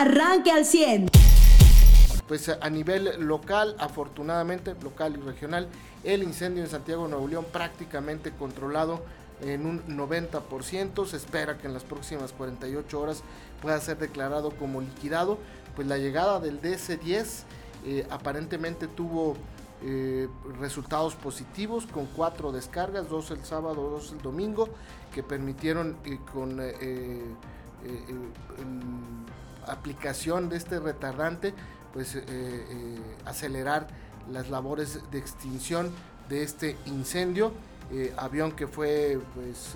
arranque al 100. Pues a nivel local, afortunadamente, local y regional, el incendio en Santiago Nuevo León prácticamente controlado en un 90%. Se espera que en las próximas 48 horas pueda ser declarado como liquidado. Pues la llegada del DC-10 eh, aparentemente tuvo eh, resultados positivos con cuatro descargas, dos el sábado, dos el domingo, que permitieron eh, con aplicación de este retardante pues acelerar las labores de extinción de este incendio avión que fue pues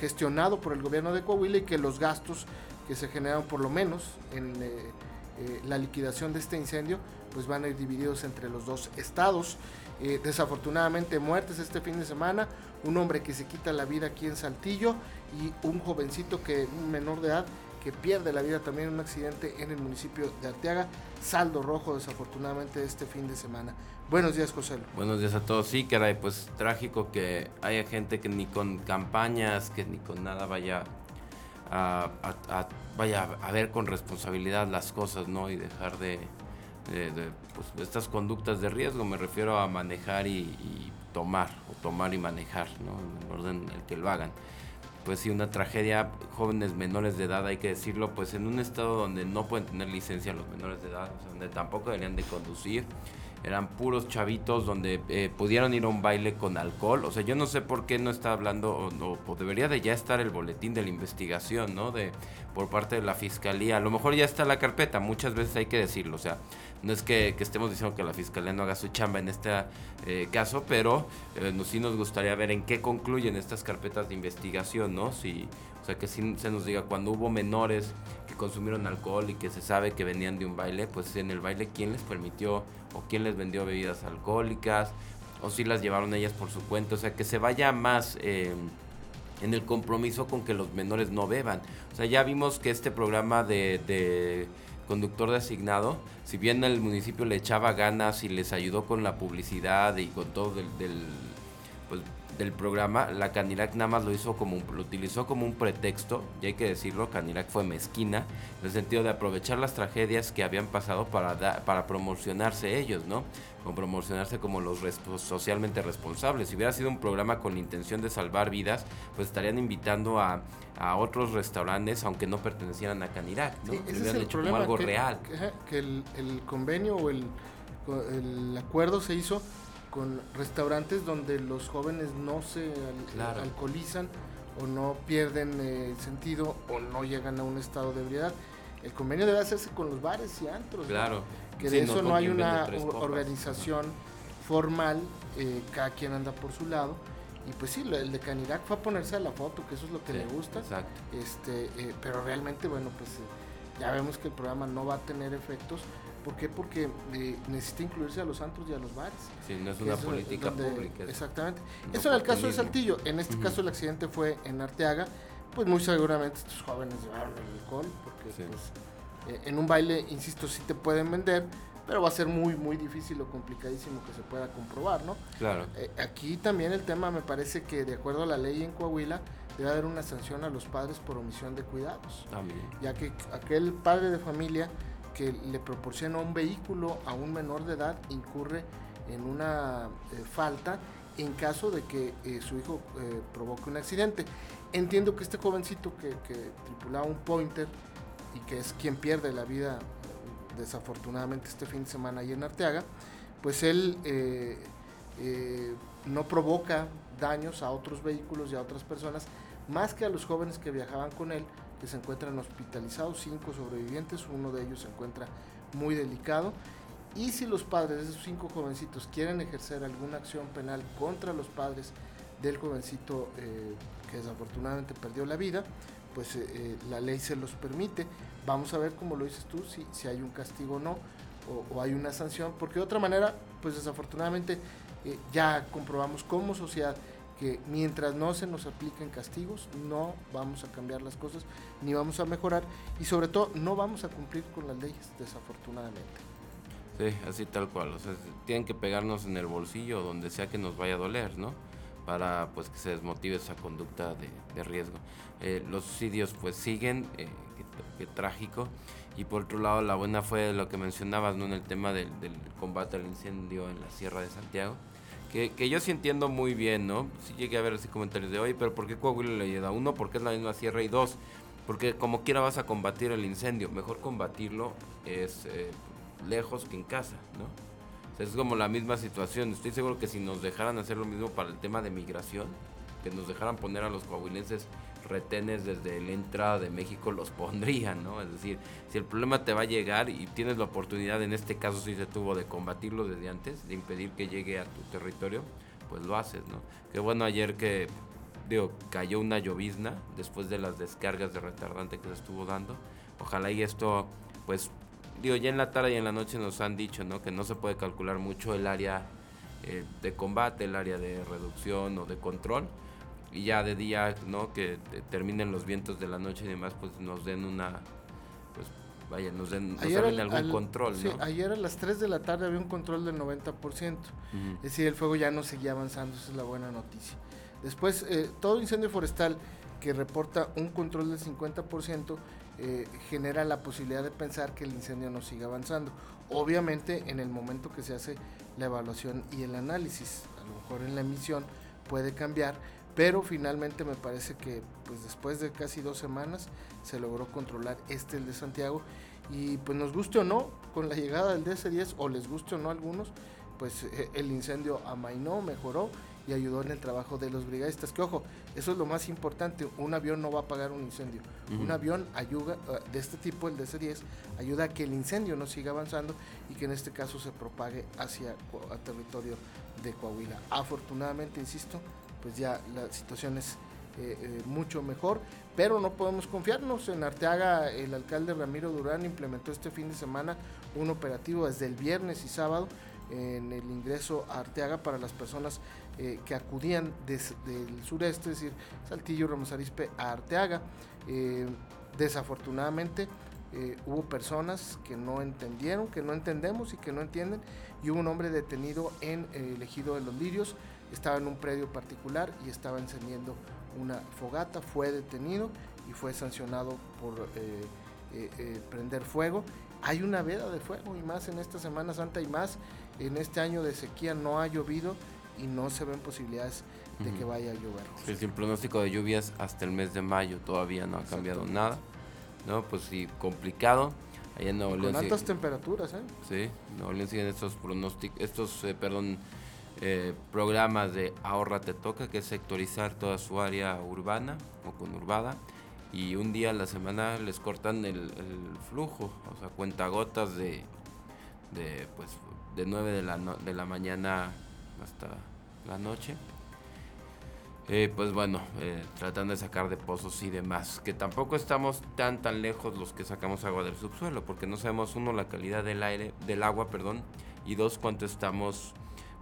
gestionado por el gobierno de Coahuila y que los gastos que se generaron por lo menos en la liquidación de este incendio pues van a ir divididos entre los dos estados. Eh, desafortunadamente muertes este fin de semana, un hombre que se quita la vida aquí en Saltillo y un jovencito que, menor de edad, pierde la vida también en un accidente en el municipio de Arteaga. Saldo rojo desafortunadamente este fin de semana. Buenos días, José. Buenos días a todos. Sí, caray, pues trágico que haya gente que ni con campañas, que ni con nada vaya a, vaya a ver con responsabilidad las cosas, ¿no? Y dejar de, pues, estas conductas de riesgo, me refiero a manejar y, tomar, o tomar y manejar, ¿no? en el orden en el que lo hagan. Pues sí, una tragedia, jóvenes menores de edad, hay que decirlo, pues en un estado donde no pueden tener licencia los menores de edad, donde tampoco deberían de conducir, eran puros chavitos donde eh, pudieron ir a un baile con alcohol. O sea, yo no sé por qué no está hablando, o, o, debería de ya estar el boletín de la investigación, ¿no? De, por parte de la fiscalía. A lo mejor ya está la carpeta, muchas veces hay que decirlo. O sea, no es que, estemos diciendo que la fiscalía no haga su chamba en este eh, caso, pero eh, sí nos gustaría ver en qué concluyen estas carpetas de investigación, ¿no? Si, o sea, que sí se nos diga cuando hubo menores que consumieron alcohol y que se sabe que venían de un baile, pues en el baile quién les permitió o quién les vendió bebidas alcohólicas o si las llevaron ellas por su cuenta, o sea, que se vaya más eh, en el compromiso con que los menores no beban. O sea, ya vimos que este programa de, conductor designado, si bien el municipio le echaba ganas y les ayudó con la publicidad y con todo del, del pues, del programa, la Canilac nada más lo hizo como un, lo utilizó como un pretexto, y hay que decirlo, Canilac fue mezquina, en el sentido de aprovechar las tragedias que habían pasado para, para promocionarse ellos, ¿no? Como promocionarse como los socialmente responsables. Si hubiera sido un programa con la intención de salvar vidas, pues estarían invitando a, a otros restaurantes, aunque no pertenecieran a Canilac, ¿no? ese es el problema, como algo real. Que, el, el, convenio o el, el acuerdo se hizo con restaurantes donde los jóvenes no se alcoholizan o no pierden el sentido o no llegan a un estado de ebriedad. El convenio debe hacerse con los bares y antros. Claro. Que de eso no, hay una organización formal, eh, cada quien anda por su lado. Y pues sí, el de Canirac fue a ponerse a la foto, que eso es lo que le gusta. Exacto. Este, eh, pero realmente, bueno, pues eh, ya vemos que el programa no va a tener efectos ¿Por qué? Porque eh, necesita incluirse a los santos y a los bares. Sí, no es una política pública. Exactamente. Eso era el caso de Saltillo. En este caso el accidente fue en Arteaga. Pues muy seguramente estos jóvenes llevaron el alcohol, porque pues, eh, en un baile, insisto, sí te pueden vender, pero va a ser muy, muy difícil o complicadísimo que se pueda comprobar, ¿no? Claro. Eh, aquí también el tema me parece que de acuerdo a la ley en Coahuila, debe haber una sanción a los padres por omisión de cuidados. También. Ya que aquel padre de familia que le proporciona un vehículo a un menor de edad incurre en una eh, falta en caso de que eh, su hijo eh, provoque un accidente. Entiendo que este jovencito que, tripulaba un pointer y que es quien pierde la vida desafortunadamente este fin de semana ahí en Arteaga, pues él no provoca daños a otros vehículos y a otras personas, más que a los jóvenes que viajaban con él, que se encuentran hospitalizados, cinco sobrevivientes, uno de ellos se encuentra muy delicado. Y si los padres de esos cinco jovencitos quieren ejercer alguna acción penal contra los padres del jovencito eh, que desafortunadamente perdió la vida, pues eh, eh, la ley se los permite. Vamos a ver, como lo dices tú, si, si hay un castigo o no, o, hay una sanción, porque de otra manera, pues desafortunadamente ya comprobamos como sociedad que mientras no se nos apliquen castigos, no vamos a cambiar las cosas, ni vamos a mejorar, y sobre todo no vamos a cumplir con las leyes, desafortunadamente. Sí, así tal cual, o sea, tienen que pegarnos en el bolsillo donde sea que nos vaya a doler, ¿no? Para pues que se desmotive esa conducta de, riesgo. Eh, los suicidios pues siguen, eh, que trágico. Y por otro lado, la buena fue lo que mencionabas, ¿no? En el tema del, combate al incendio en la Sierra de Santiago. Que, yo sí entiendo muy bien, ¿no? Sí llegué a ver así comentarios de, hoy pero ¿por qué Coahuila le ayuda? Uno, porque es la misma sierra y dos, porque como quiera vas a combatir el incendio. Mejor combatirlo es eh, lejos que en casa, ¿no? es como la misma situación. Estoy seguro que si nos dejaran hacer lo mismo para el tema de migración, que nos dejaran poner a los coahuilenses retenes desde la entrada de México, los pondrían, ¿no? Es decir, si el problema te va a llegar y tienes la oportunidad, en este caso sí se tuvo, de combatirlo desde antes, de impedir que llegue a tu territorio, pues lo haces, ¿no? Qué bueno ayer que, digo, cayó una llovizna después de las descargas de retardante que se estuvo dando. Ojalá y esto, pues digo, ya en la tarde y en la noche nos han dicho, ¿no? Que no se puede calcular mucho el área eh, de combate, el área de reducción o de control. Y ya de día, ¿no? Que terminen los vientos de la noche y demás, pues nos den una, pues vaya, nos den algún control, sí, ayer a las 3 de la tarde había un control del 90%. Es decir, el fuego ya no seguía avanzando, esa es la buena noticia. Después, eh, todo incendio forestal que reporta un control del 50%, eh, genera la posibilidad de pensar que el incendio no siga avanzando. Obviamente en el momento que se hace la evaluación y el análisis, a lo mejor en la emisión puede cambiar, pero finalmente me parece que pues después de casi dos semanas se logró controlar este el de Santiago y pues nos guste o no con la llegada del DC-10 o les guste o no a algunos pues eh, el incendio amainó, mejoró y ayudó en el trabajo de los brigadistas. Que ojo, eso es lo más importante, un avión no va a apagar un incendio. Un avión ayuda, eh, de este tipo, el DC-10, ayuda a que el incendio no siga avanzando y que en este caso se propague hacia el territorio de Coahuila. Afortunadamente, insisto, pues ya la situación es eh, eh, mucho mejor, pero no podemos confiarnos. En Arteaga, el alcalde Ramiro Durán implementó este fin de semana un operativo desde el viernes y sábado en el ingreso a Arteaga para las personas eh, que acudían desde el sureste, es decir, Saltillo, Ramos Arispe a Arteaga. Desafortunadamente hubo personas que no entendieron, que no entendemos y que no entienden, y hubo un hombre detenido en el ejido de los Lirios, estaba en un predio particular y estaba encendiendo una fogata, fue detenido y fue sancionado por prender fuego. Hay una veda de fuego y más en esta Semana Santa y más en este año de sequía no ha llovido y no se ven posibilidades de que vaya a llover. El pronóstico de lluvias hasta el mes de mayo todavía no ha cambiado nada. ¿no? Pues sí, complicado. Allá en Nuevo León. Con altas temperaturas, ¿eh? Sí, Nuevo León siguen estos pronósticos, estos, eh, perdón, eh, programas de ahorra te toca, que es sectorizar toda su área urbana o conurbada. Y un día a la semana les cortan el, flujo, o sea, cuentagotas de, de pues de 9 de la, de la mañana hasta la noche. Eh, pues bueno, eh, tratando de sacar de pozos y demás, que tampoco estamos tan tan lejos los que sacamos agua del subsuelo, porque no sabemos uno la calidad del aire, del agua, perdón, y dos cuánto estamos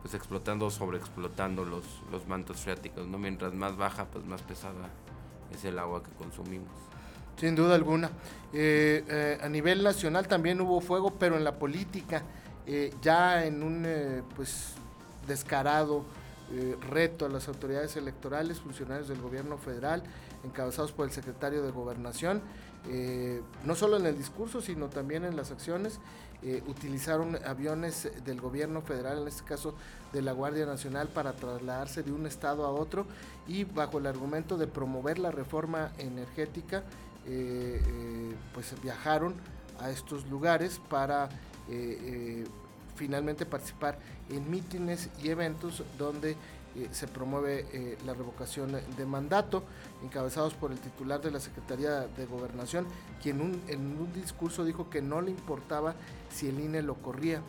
pues explotando o sobreexplotando los, los mantos freáticos, ¿no? Mientras más baja, pues más pesada es el agua que consumimos. Sin duda alguna. Eh, a nivel nacional también hubo fuego, pero en la política eh, ya en un eh, pues descarado eh, reto a las autoridades electorales, funcionarios del gobierno federal, encabezados por el secretario de Gobernación, no solo en el discurso, sino también en las acciones, utilizaron aviones del gobierno federal, en este caso de la Guardia Nacional, para trasladarse de un estado a otro y bajo el argumento de promover la reforma energética, pues viajaron a estos lugares para eh, eh, finalmente participar en mítines y eventos donde eh, se promueve la revocación de mandato, encabezados por el titular de la Secretaría de Gobernación, quien en un discurso dijo que no le importaba si el INE lo corría,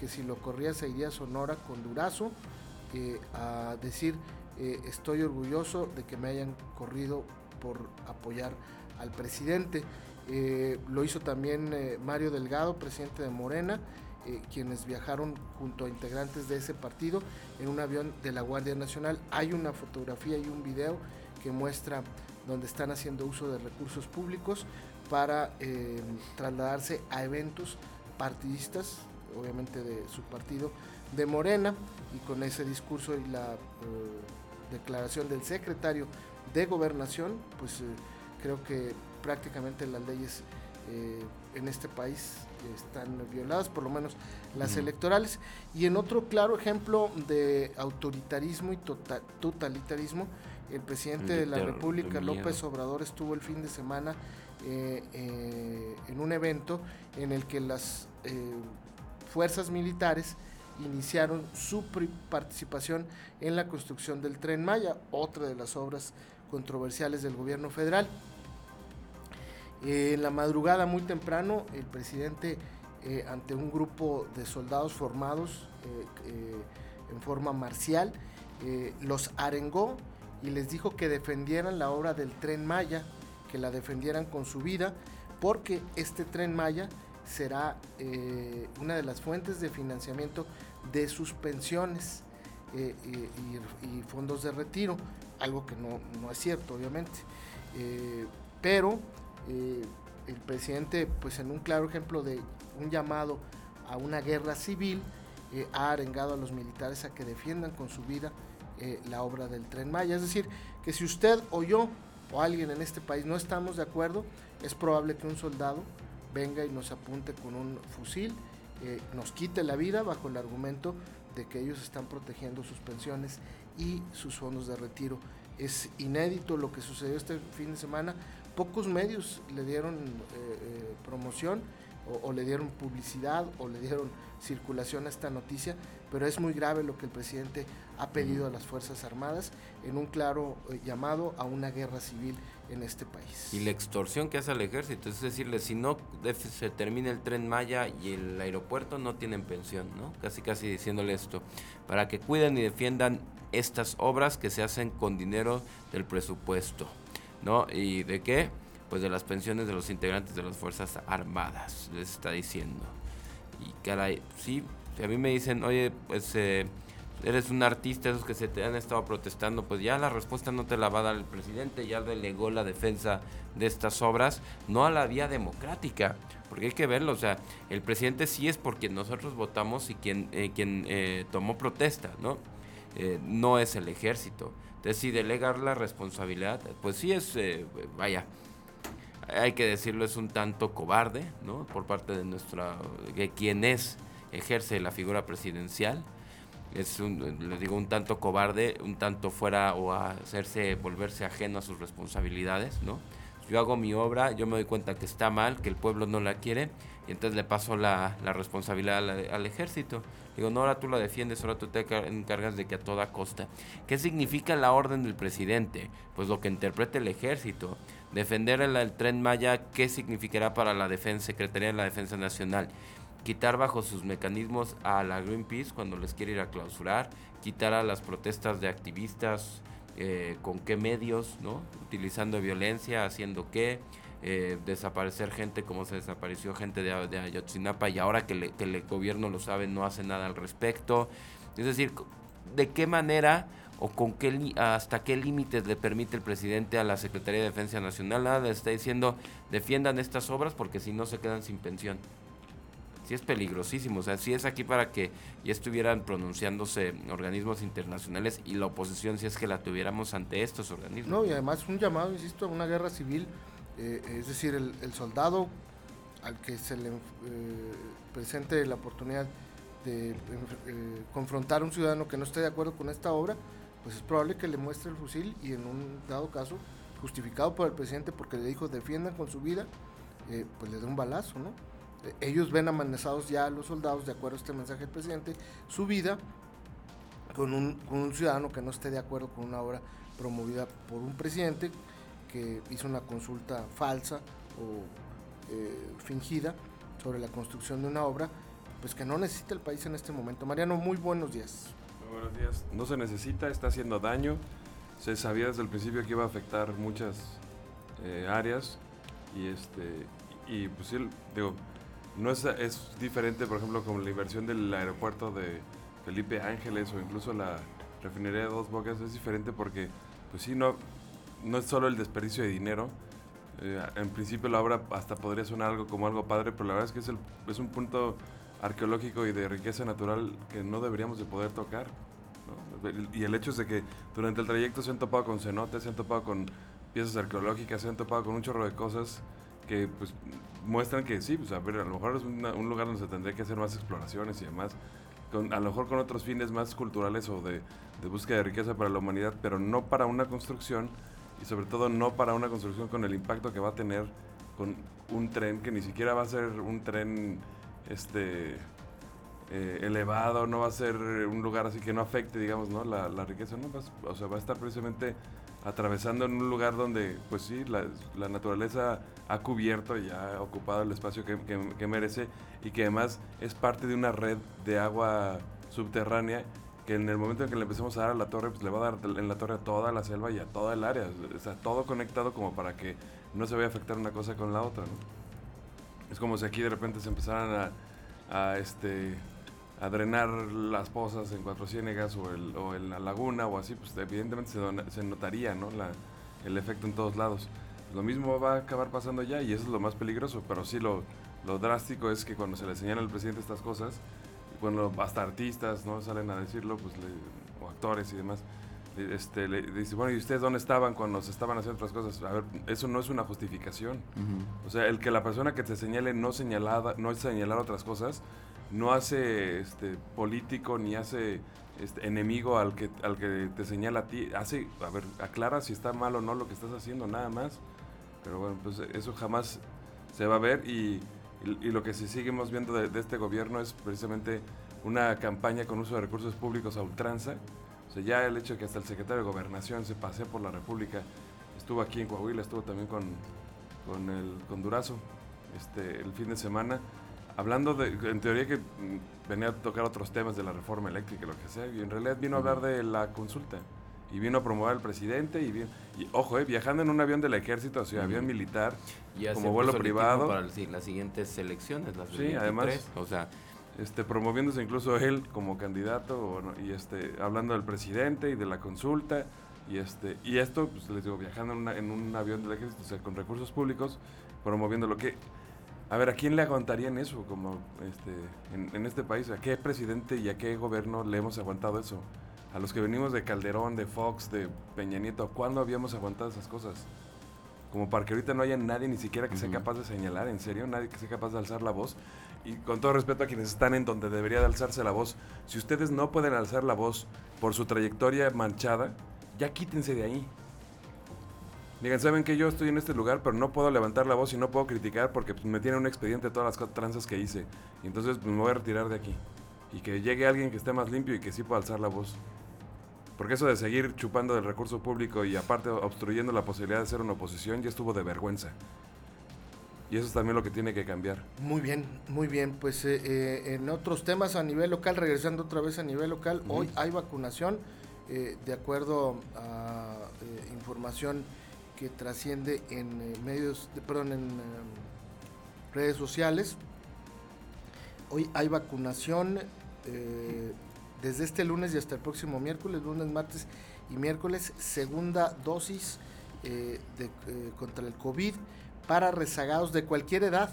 que si lo corría se iría a Sonora con Durazo, a decir estoy orgulloso de que me hayan corrido por apoyar al presidente. Eh, lo hizo también eh, Mario Delgado, presidente de Morena, eh, quienes viajaron junto a integrantes de ese partido en un avión de la Guardia Nacional. Hay una fotografía y un video que muestra donde están haciendo uso de recursos públicos para trasladarse a eventos partidistas, obviamente de su partido de Morena, y con ese discurso y la declaración del secretario de Gobernación, pues creo que prácticamente las leyes en este país están violadas, por lo menos las electorales. Y en otro claro ejemplo de autoritarismo y tota-, totalitarismo, el presidente de la República, López Obrador, estuvo el fin de semana eh, eh, en un evento en el que las eh, fuerzas militares iniciaron su participación en la construcción del tren Maya, otra de las obras controversiales del gobierno federal. En la madrugada muy temprano, el presidente, ante un grupo de soldados formados en forma marcial, los arengó y les dijo que defendieran la obra del tren Maya, que la defendieran con su vida, porque este tren Maya será eh, una de las fuentes de financiamiento de sus pensiones eh, y, fondos de retiro, algo que no, es cierto, obviamente. Eh, el presidente, pues en un claro ejemplo de un llamado a una guerra civil, ha arengado a los militares a que defiendan con su vida eh, la obra del tren Maya. Es decir, que si usted o yo o alguien en este país no estamos de acuerdo, es probable que un soldado venga y nos apunte con un fusil, eh, nos quite la vida bajo el argumento de que ellos están protegiendo sus pensiones y sus fondos de retiro. Es inédito lo que sucedió este fin de semana. Pocos medios le dieron eh, promoción o, le dieron publicidad o le dieron circulación a esta noticia, pero es muy grave lo que el presidente ha pedido a las Fuerzas Armadas en un claro eh, llamado a una guerra civil en este país. Y la extorsión que hace al ejército, es decirle, si no se termina el tren Maya y el aeropuerto no tienen pensión, ¿no? Casi casi diciéndole esto, para que cuiden y defiendan estas obras que se hacen con dinero del presupuesto, ¿no? ¿Y de qué? pues de las pensiones de los integrantes de las Fuerzas Armadas, les está diciendo. Y caray, sí, a mí me dicen, oye, pues eh, eres un artista, esos que se te han estado protestando, pues ya la respuesta no te la va a dar el presidente, ya delegó la defensa de estas obras, no a la vía democrática, porque hay que verlo, o sea, el presidente sí es por quien nosotros votamos y quien, eh, quien eh, tomó protesta, ¿no? no es el ejército. Entonces, si delegar la responsabilidad, pues sí es, vaya, hay que decirlo, es un tanto cobarde, ¿no? Por parte de nuestra, de quien es, ejerce la figura presidencial. Es un, digo, un tanto cobarde, un tanto fuera o hacerse, volverse ajeno a sus responsabilidades, ¿no? Yo hago mi obra, yo me doy cuenta que está mal, que el pueblo no la quiere, y entonces le paso la, la responsabilidad al, ejército. Digo, no, ahora tú la defiendes, ahora tú te encargas de que a toda costa. ¿Qué significa la orden del presidente? Pues lo que interprete el ejército. Defender el, tren Maya, ¿qué significará para la defensa, Secretaría de la Defensa Nacional? Quitar bajo sus mecanismos a la Greenpeace cuando les quiere ir a clausurar, quitar a las protestas de activistas, eh, con qué medios, ¿no? Utilizando violencia, haciendo qué, eh, desaparecer gente como se desapareció gente de, Ayotzinapa y ahora que, que el gobierno lo sabe no hace nada al respecto. Es decir, ¿de qué manera o con qué hasta qué límites le permite el presidente a la Secretaría de Defensa Nacional. Nada le está diciendo defiendan estas obras porque si no se quedan sin pensión. Sí es peligrosísimo, o sea, sí es aquí para que ya estuvieran pronunciándose organismos internacionales y la oposición si es que la tuviéramos ante estos organismos. No, y además un llamado, insisto, a una guerra civil, eh, es decir, el, soldado al que se le eh, presente la oportunidad de eh, confrontar a un ciudadano que no esté de acuerdo con esta obra, pues es probable que le muestre el fusil y en un dado caso, justificado por el presidente porque le dijo defiendan con su vida, pues le dé un balazo, ¿no? Ellos ven amenazados ya a los soldados, de acuerdo a este mensaje del presidente, su vida con un, con un ciudadano que no esté de acuerdo con una obra promovida por un presidente que hizo una consulta falsa o eh, fingida sobre la construcción de una obra, pues que no necesita el país en este momento. Mariano, muy buenos días buenos días. No se necesita, está haciendo daño. Se sabía desde el principio que iba a afectar muchas eh, áreas y este y pues sí, digo, no es, es diferente, por ejemplo, con la inversión del aeropuerto de Felipe Ángeles o incluso la refinería de Dos Bocas, es diferente porque, pues sí, no, no es solo el desperdicio de dinero. Eh, en principio la obra hasta podría sonar algo como algo padre, pero la verdad es que es, un punto arqueológico y de riqueza natural que no deberíamos de poder tocar. Y el hecho es de que durante el trayecto se han topado con cenotes, se han topado con piezas arqueológicas, se han topado con un chorro de cosas que pues muestran que sí, pues a ver, a lo mejor es un lugar donde se tendría que hacer más exploraciones y demás, con, a lo mejor con otros fines más culturales o de búsqueda de riqueza para la humanidad, pero no para una construcción y sobre todo no para una construcción con el impacto que va a tener con un tren que ni siquiera va a ser un tren este eh, elevado, no va a ser un lugar así que no afecte, digamos, ¿no? La, la riqueza, ¿no? Va, o sea, va a estar precisamente atravesando en un lugar donde, pues sí, la, la naturaleza ha cubierto y ha ocupado el espacio que, que, que, merece y que además es parte de una red de agua subterránea que en el momento en que le empecemos a dar a la torre, pues le va a dar en la torre a toda la selva y a toda el área. O sea, todo conectado como para que no se vaya a afectar una cosa con la otra, ¿no? Es como si aquí de repente se empezaran a, a este a drenar las pozas en Cuatro Ciénegas o, el, o en la laguna o así, pues evidentemente se, se notaría ¿no? la, el efecto en todos lados. Lo mismo va a acabar pasando ya y eso es lo más peligroso, pero sí lo, lo drástico es que cuando se le señala al presidente estas cosas, cuando hasta artistas no salen a decirlo, pues le, o actores y demás, este, le dice, bueno, ¿y ustedes dónde estaban cuando se estaban haciendo otras cosas? A ver, eso no es una justificación. Uh -huh. O sea, el que la persona que te señale no señalada, no señalar otras cosas, no hace este político ni hace este, enemigo al que al que te señala a ti hace a ver aclara si está mal o no lo que estás haciendo nada más pero bueno pues eso jamás se va a ver y, y, y lo que sí seguimos viendo de, de, este gobierno es precisamente una campaña con uso de recursos públicos a ultranza o sea ya el hecho de que hasta el secretario de gobernación se pasee por la república estuvo aquí en Coahuila estuvo también con con el con Durazo este el fin de semana hablando de, en teoría que venía a tocar otros temas de la reforma eléctrica, lo que sea, y en realidad vino a hablar de la consulta. Y vino a promover al presidente y, vino, y ojo, eh, viajando en un avión del ejército, o sea, uh -huh. avión militar, como vuelo privado. Para las siguientes elecciones, las Sí, 23, además, o sea, este, promoviéndose incluso él como candidato, bueno, y este, hablando del presidente y de la consulta, y este, y esto, pues les digo, viajando en, una, en un avión del ejército, o sea, con recursos públicos, promoviendo lo que a ver, ¿a quién le aguantarían eso como este, en, en, este país? ¿A qué presidente y a qué gobierno le hemos aguantado eso? A los que venimos de Calderón, de Fox, de Peña Nieto, ¿cuándo habíamos aguantado esas cosas? Como para que ahorita no haya nadie ni siquiera que uh -huh. sea capaz de señalar, en serio, nadie que sea capaz de alzar la voz. Y con todo respeto a quienes están en donde debería de alzarse la voz, si ustedes no pueden alzar la voz por su trayectoria manchada, ya quítense de ahí. Digan, saben que yo estoy en este lugar, pero no puedo levantar la voz y no puedo criticar porque pues, me tiene un expediente de todas las tranzas que hice. Y entonces pues, me voy a retirar de aquí. Y que llegue alguien que esté más limpio y que sí pueda alzar la voz. Porque eso de seguir chupando del recurso público y aparte obstruyendo la posibilidad de ser una oposición ya estuvo de vergüenza. Y eso es también lo que tiene que cambiar. Muy bien, muy bien. Pues eh, eh, en otros temas a nivel local, regresando otra vez a nivel local, uh -huh. hoy hay vacunación. Eh, de acuerdo a información que trasciende en medios, de, perdón, en eh, redes sociales. Hoy hay vacunación desde este lunes y hasta el próximo miércoles, lunes, martes y miércoles, segunda dosis de, contra el COVID para rezagados de cualquier edad,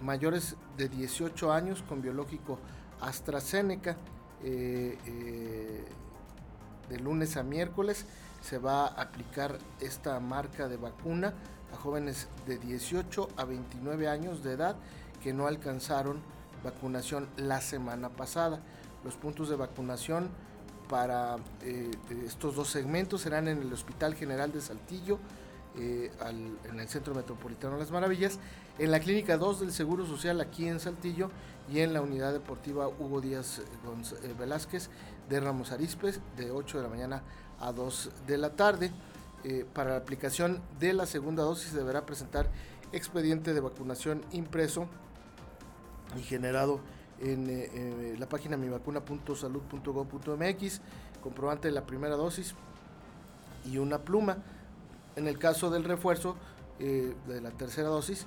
mayores de 18 años con biológico AstraZeneca, de lunes a miércoles se va a aplicar esta marca de vacuna a jóvenes de 18 a 29 años de edad que no alcanzaron vacunación la semana pasada. Los puntos de vacunación para eh, estos dos segmentos serán en el Hospital General de Saltillo, eh, en el Centro Metropolitano las Maravillas, en la Clínica 2 del Seguro Social aquí en Saltillo y en la Unidad Deportiva Hugo Díaz eh, Velázquez de Ramos Arizpes de 8 de la mañana a 2 de la tarde. Eh, para la aplicación de la segunda dosis deberá presentar expediente de vacunación impreso y generado en eh, eh, la página mivacuna.salud.gov.mx, comprobante de la primera dosis y una pluma. En el caso del refuerzo eh, de la tercera dosis,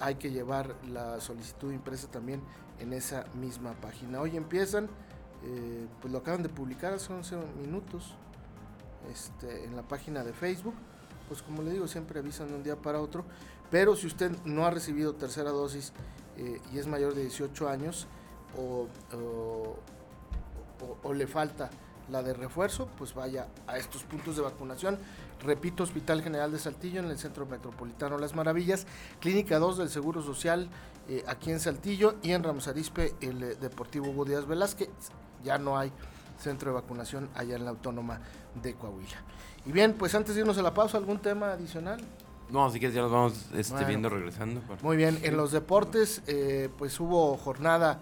hay que llevar la solicitud impresa también en esa misma página. Hoy empiezan, pues lo acaban de publicar hace 11 minutos este, en la página de Facebook. Pues como le digo, siempre avisan de un día para otro. Pero si usted no ha recibido tercera dosis y es mayor de 18 años o, o, o, o, le falta la de refuerzo, pues vaya a estos puntos de vacunación Repito, Hospital General de Saltillo en el Centro Metropolitano Las Maravillas, Clínica 2 del Seguro Social eh, aquí en Saltillo y en Ramos Arispe el eh, Deportivo Hugo Díaz Velázquez. Ya no hay centro de vacunación allá en la Autónoma de Coahuila. Y bien, pues antes de irnos a la pausa, ¿algún tema adicional? No, así que ya los vamos este, viendo regresando. Muy bien, en los deportes, eh, pues hubo jornada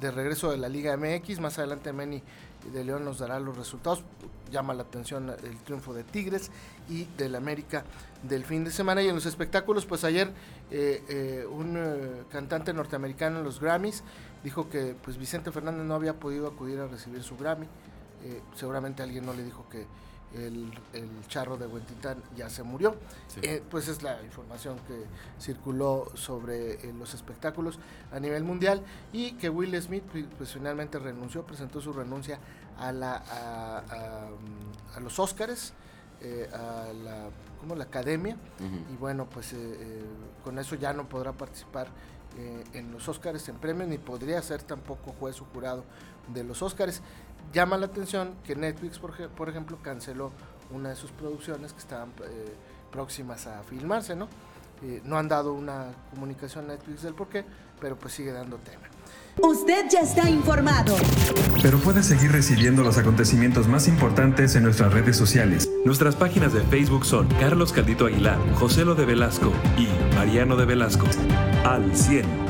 de regreso de la Liga MX. Más adelante Meni de León nos dará los resultados. Llama la atención el triunfo de Tigres y del América del fin de semana. Y en los espectáculos, pues ayer eh, eh, un eh, cantante norteamericano en los Grammys dijo que pues Vicente Fernández no había podido acudir a recibir su Grammy. seguramente alguien no le dijo que el, charro de Huentitán ya se murió. pues es la información que circuló sobre los espectáculos a nivel mundial y que Will Smith pues, finalmente renunció, presentó su renuncia a, la, a, los Óscares. a la como la academia y bueno pues eh, eh, con eso ya no podrá participar eh, en los Óscares en premios ni podría ser tampoco juez o jurado de los Óscares llama la atención que Netflix por, por ejemplo canceló una de sus producciones que estaban próximas a filmarse no no han dado una comunicación a Netflix del por qué pero pues sigue dando tema Usted ya está informado. Pero puede seguir recibiendo los acontecimientos más importantes en nuestras redes sociales. Nuestras páginas de Facebook son Carlos Caldito Aguilar, José Lo de Velasco y Mariano de Velasco. Al 100.